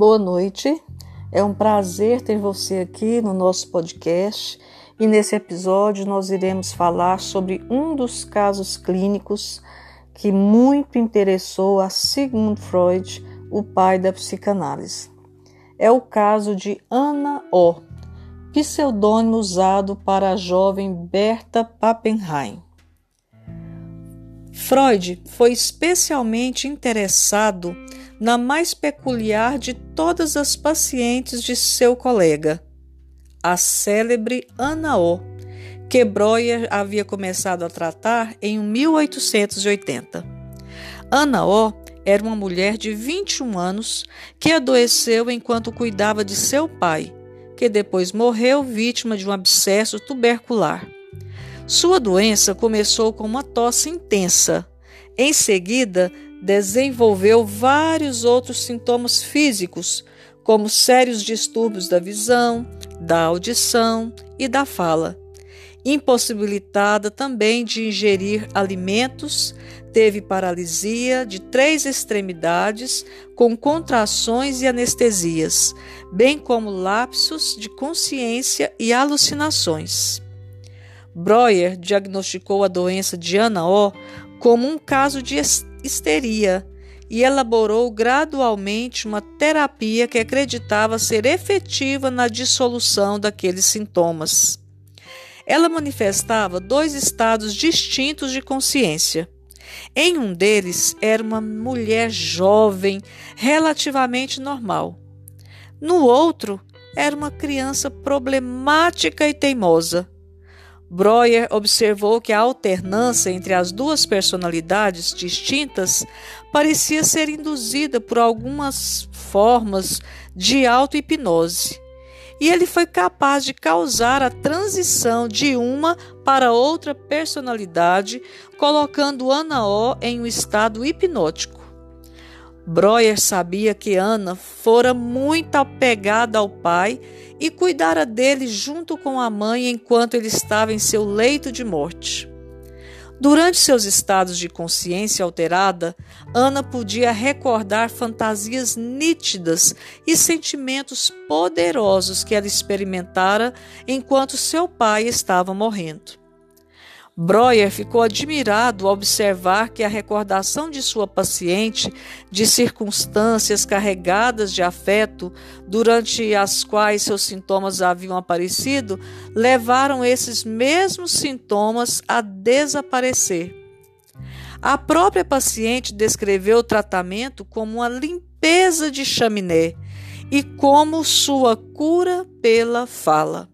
Boa noite. É um prazer ter você aqui no nosso podcast e nesse episódio nós iremos falar sobre um dos casos clínicos que muito interessou a Sigmund Freud, o pai da psicanálise. É o caso de Anna O, pseudônimo usado para a jovem Berta Pappenheim. Freud foi especialmente interessado na mais peculiar de todas as pacientes de seu colega, a célebre Ana O, que Breuer havia começado a tratar em 1880. Ana O era uma mulher de 21 anos que adoeceu enquanto cuidava de seu pai, que depois morreu vítima de um abscesso tubercular. Sua doença começou com uma tosse intensa. Em seguida, desenvolveu vários outros sintomas físicos, como sérios distúrbios da visão, da audição e da fala. Impossibilitada também de ingerir alimentos, teve paralisia de três extremidades, com contrações e anestesias, bem como lapsos de consciência e alucinações. Breuer diagnosticou a doença de Ana O como um caso de histeria e elaborou gradualmente uma terapia que acreditava ser efetiva na dissolução daqueles sintomas. Ela manifestava dois estados distintos de consciência. Em um deles era uma mulher jovem, relativamente normal. No outro, era uma criança problemática e teimosa. Breuer observou que a alternância entre as duas personalidades distintas parecia ser induzida por algumas formas de auto-hipnose, e ele foi capaz de causar a transição de uma para outra personalidade, colocando Ana O em um estado hipnótico. Breuer sabia que Ana fora muito apegada ao pai e cuidara dele junto com a mãe enquanto ele estava em seu leito de morte. Durante seus estados de consciência alterada, Ana podia recordar fantasias nítidas e sentimentos poderosos que ela experimentara enquanto seu pai estava morrendo. Breuer ficou admirado ao observar que a recordação de sua paciente de circunstâncias carregadas de afeto, durante as quais seus sintomas haviam aparecido, levaram esses mesmos sintomas a desaparecer. A própria paciente descreveu o tratamento como uma limpeza de chaminé e como sua cura pela fala.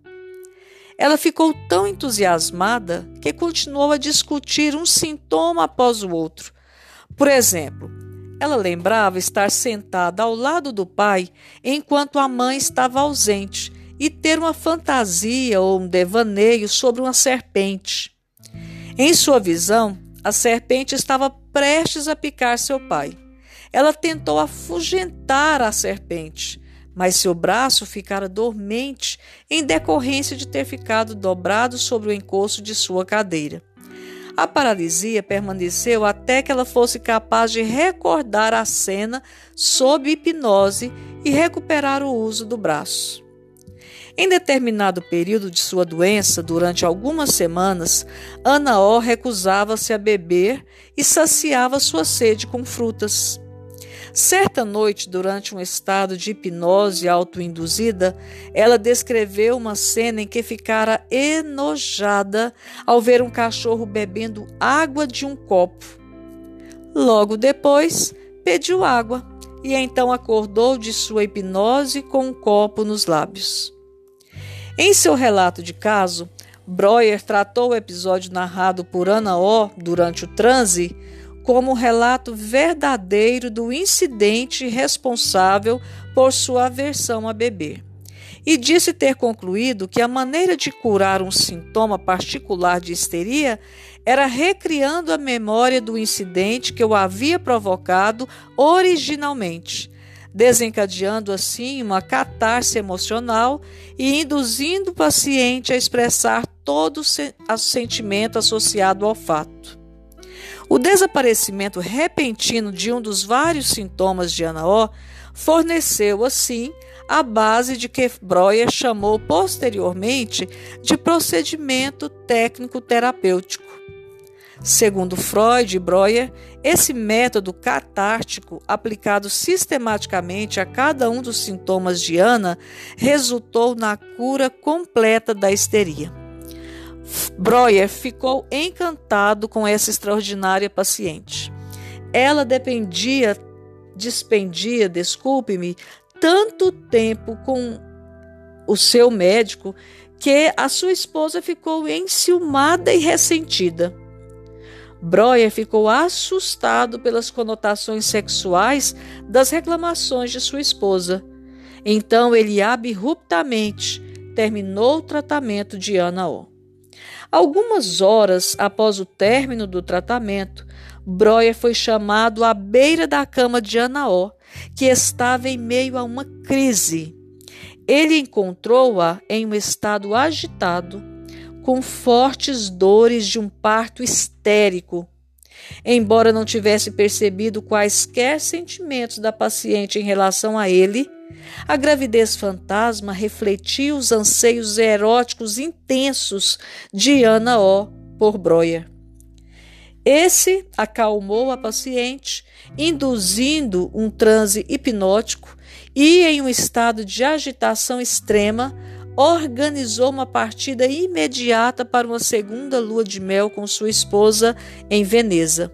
Ela ficou tão entusiasmada que continuou a discutir um sintoma após o outro. Por exemplo, ela lembrava estar sentada ao lado do pai enquanto a mãe estava ausente e ter uma fantasia ou um devaneio sobre uma serpente. Em sua visão, a serpente estava prestes a picar seu pai. Ela tentou afugentar a serpente, mas seu braço ficara dormente em decorrência de ter ficado dobrado sobre o encosto de sua cadeira. A paralisia permaneceu até que ela fosse capaz de recordar a cena sob hipnose e recuperar o uso do braço. Em determinado período de sua doença, durante algumas semanas, Ana O recusava-se a beber e saciava sua sede com frutas. Certa noite, durante um estado de hipnose autoinduzida, ela descreveu uma cena em que ficara enojada ao ver um cachorro bebendo água de um copo. Logo depois, pediu água e então acordou de sua hipnose com um copo nos lábios. Em seu relato de caso, Breuer tratou o episódio narrado por Ana O durante o transe como relato verdadeiro do incidente responsável por sua aversão a beber. E disse ter concluído que a maneira de curar um sintoma particular de histeria era recriando a memória do incidente que o havia provocado originalmente, desencadeando assim uma catarse emocional e induzindo o paciente a expressar todo o sentimento associado ao fato. O desaparecimento repentino de um dos vários sintomas de Anaó forneceu, assim, a base de que Breuer chamou posteriormente de procedimento técnico terapêutico. Segundo Freud e Breuer, esse método catártico, aplicado sistematicamente a cada um dos sintomas de Ana, resultou na cura completa da histeria. Breuer ficou encantado com essa extraordinária paciente. Ela dependia, despendia, desculpe-me, tanto tempo com o seu médico que a sua esposa ficou enciumada e ressentida. Breuer ficou assustado pelas conotações sexuais das reclamações de sua esposa. Então ele abruptamente terminou o tratamento de Ana O. Algumas horas após o término do tratamento, Breuer foi chamado à beira da cama de Ana O, que estava em meio a uma crise. Ele encontrou-a em um estado agitado com fortes dores de um parto histérico. Embora não tivesse percebido quaisquer sentimentos da paciente em relação a ele, a gravidez fantasma refletia os anseios eróticos intensos de Ana O por Breuer. Esse acalmou a paciente, induzindo um transe hipnótico e, em um estado de agitação extrema, organizou uma partida imediata para uma segunda lua de mel com sua esposa em Veneza.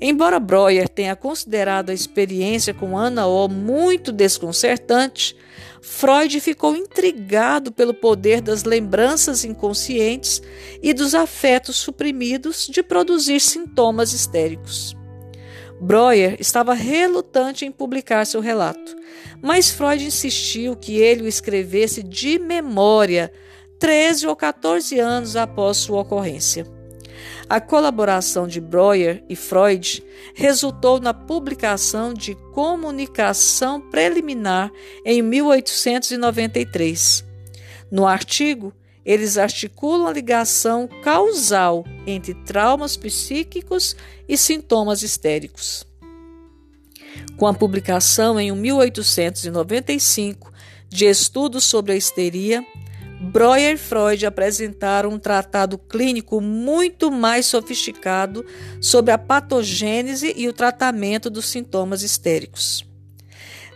Embora Breuer tenha considerado a experiência com Ana O muito desconcertante, Freud ficou intrigado pelo poder das lembranças inconscientes e dos afetos suprimidos de produzir sintomas histéricos. Breuer estava relutante em publicar seu relato, mas Freud insistiu que ele o escrevesse de memória 13 ou 14 anos após sua ocorrência. A colaboração de Breuer e Freud resultou na publicação de Comunicação Preliminar em 1893. No artigo, eles articulam a ligação causal entre traumas psíquicos e sintomas histéricos. Com a publicação em 1895 de estudos sobre a histeria, Breuer e Freud apresentaram um tratado clínico muito mais sofisticado sobre a patogênese e o tratamento dos sintomas histéricos.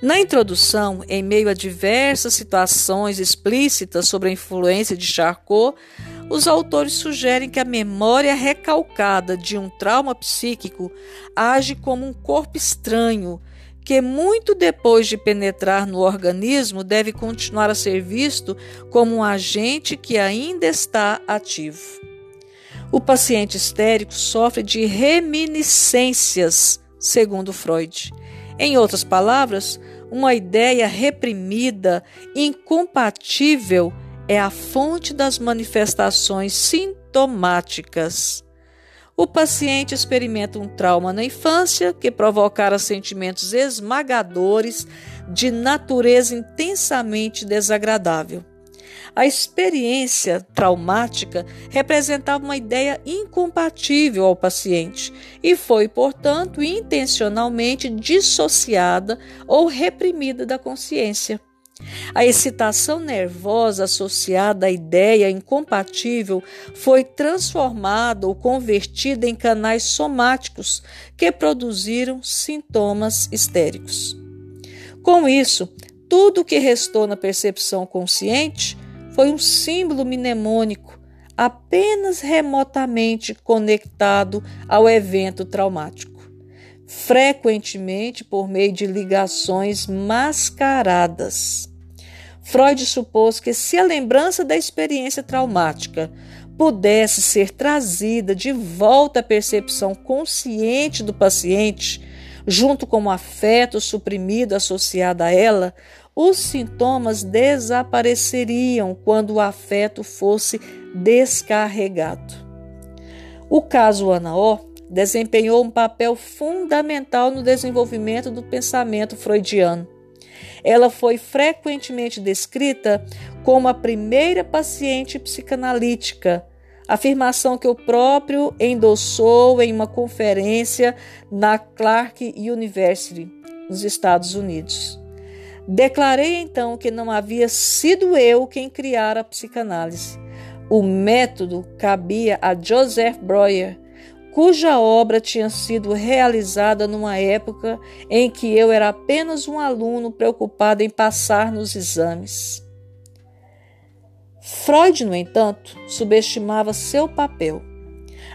Na introdução, em meio a diversas situações explícitas sobre a influência de Charcot, os autores sugerem que a memória recalcada de um trauma psíquico age como um corpo estranho, que muito depois de penetrar no organismo deve continuar a ser visto como um agente que ainda está ativo. O paciente histérico sofre de reminiscências, segundo Freud. Em outras palavras, uma ideia reprimida, incompatível, é a fonte das manifestações sintomáticas. O paciente experimenta um trauma na infância que provocara sentimentos esmagadores de natureza intensamente desagradável. A experiência traumática representava uma ideia incompatível ao paciente e foi, portanto, intencionalmente dissociada ou reprimida da consciência. A excitação nervosa associada à ideia incompatível foi transformada ou convertida em canais somáticos que produziram sintomas histéricos. Com isso, tudo o que restou na percepção consciente foi um símbolo mnemônico apenas remotamente conectado ao evento traumático, frequentemente por meio de ligações mascaradas. Freud supôs que se a lembrança da experiência traumática pudesse ser trazida de volta à percepção consciente do paciente, junto com o afeto suprimido associado a ela, os sintomas desapareceriam quando o afeto fosse descarregado. O caso Anaó desempenhou um papel fundamental no desenvolvimento do pensamento freudiano. Ela foi frequentemente descrita como a primeira paciente psicanalítica, afirmação que o próprio endossou em uma conferência na Clark University nos Estados Unidos. Declarei então que não havia sido eu quem criara a psicanálise. O método cabia a Joseph Breuer, cuja obra tinha sido realizada numa época em que eu era apenas um aluno preocupado em passar nos exames. Freud, no entanto, subestimava seu papel.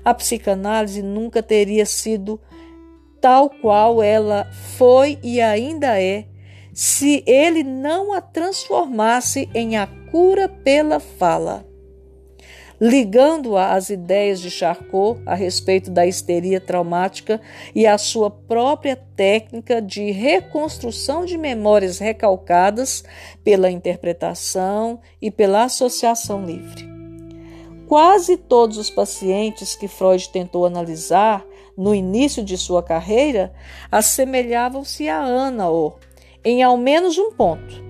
A psicanálise nunca teria sido tal qual ela foi e ainda é, se ele não a transformasse em a cura pela fala ligando-a às ideias de Charcot a respeito da histeria traumática e à sua própria técnica de reconstrução de memórias recalcadas pela interpretação e pela associação livre. Quase todos os pacientes que Freud tentou analisar no início de sua carreira assemelhavam-se a Anna, em ao menos um ponto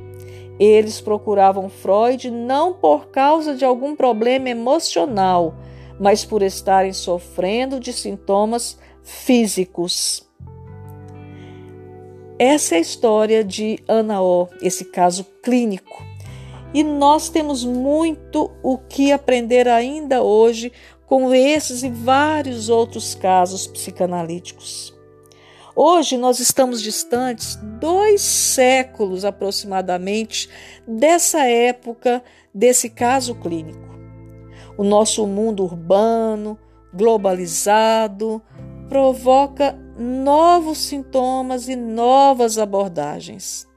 eles procuravam Freud não por causa de algum problema emocional, mas por estarem sofrendo de sintomas físicos. Essa é a história de Ana O, esse caso clínico. E nós temos muito o que aprender ainda hoje com esses e vários outros casos psicanalíticos. Hoje nós estamos distantes dois séculos aproximadamente dessa época, desse caso clínico. O nosso mundo urbano, globalizado, provoca novos sintomas e novas abordagens.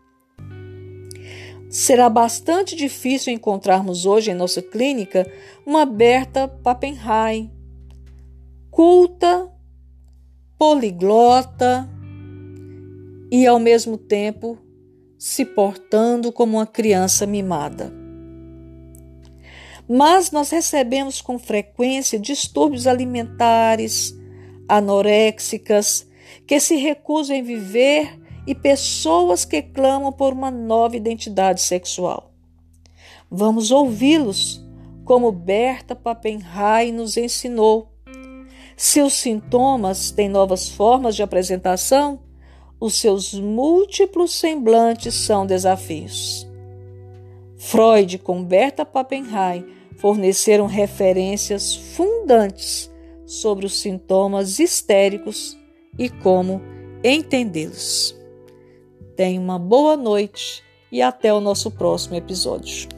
Será bastante difícil encontrarmos hoje em nossa clínica uma Berta Pappenheim, culta poliglota e, ao mesmo tempo, se portando como uma criança mimada. Mas nós recebemos com frequência distúrbios alimentares, anoréxicas, que se recusam em viver e pessoas que clamam por uma nova identidade sexual. Vamos ouvi-los, como Berta Pappenheim nos ensinou se os sintomas têm novas formas de apresentação, os seus múltiplos semblantes são desafios. Freud com Berta Pappenheim forneceram referências fundantes sobre os sintomas histéricos e como entendê-los. Tenha uma boa noite e até o nosso próximo episódio.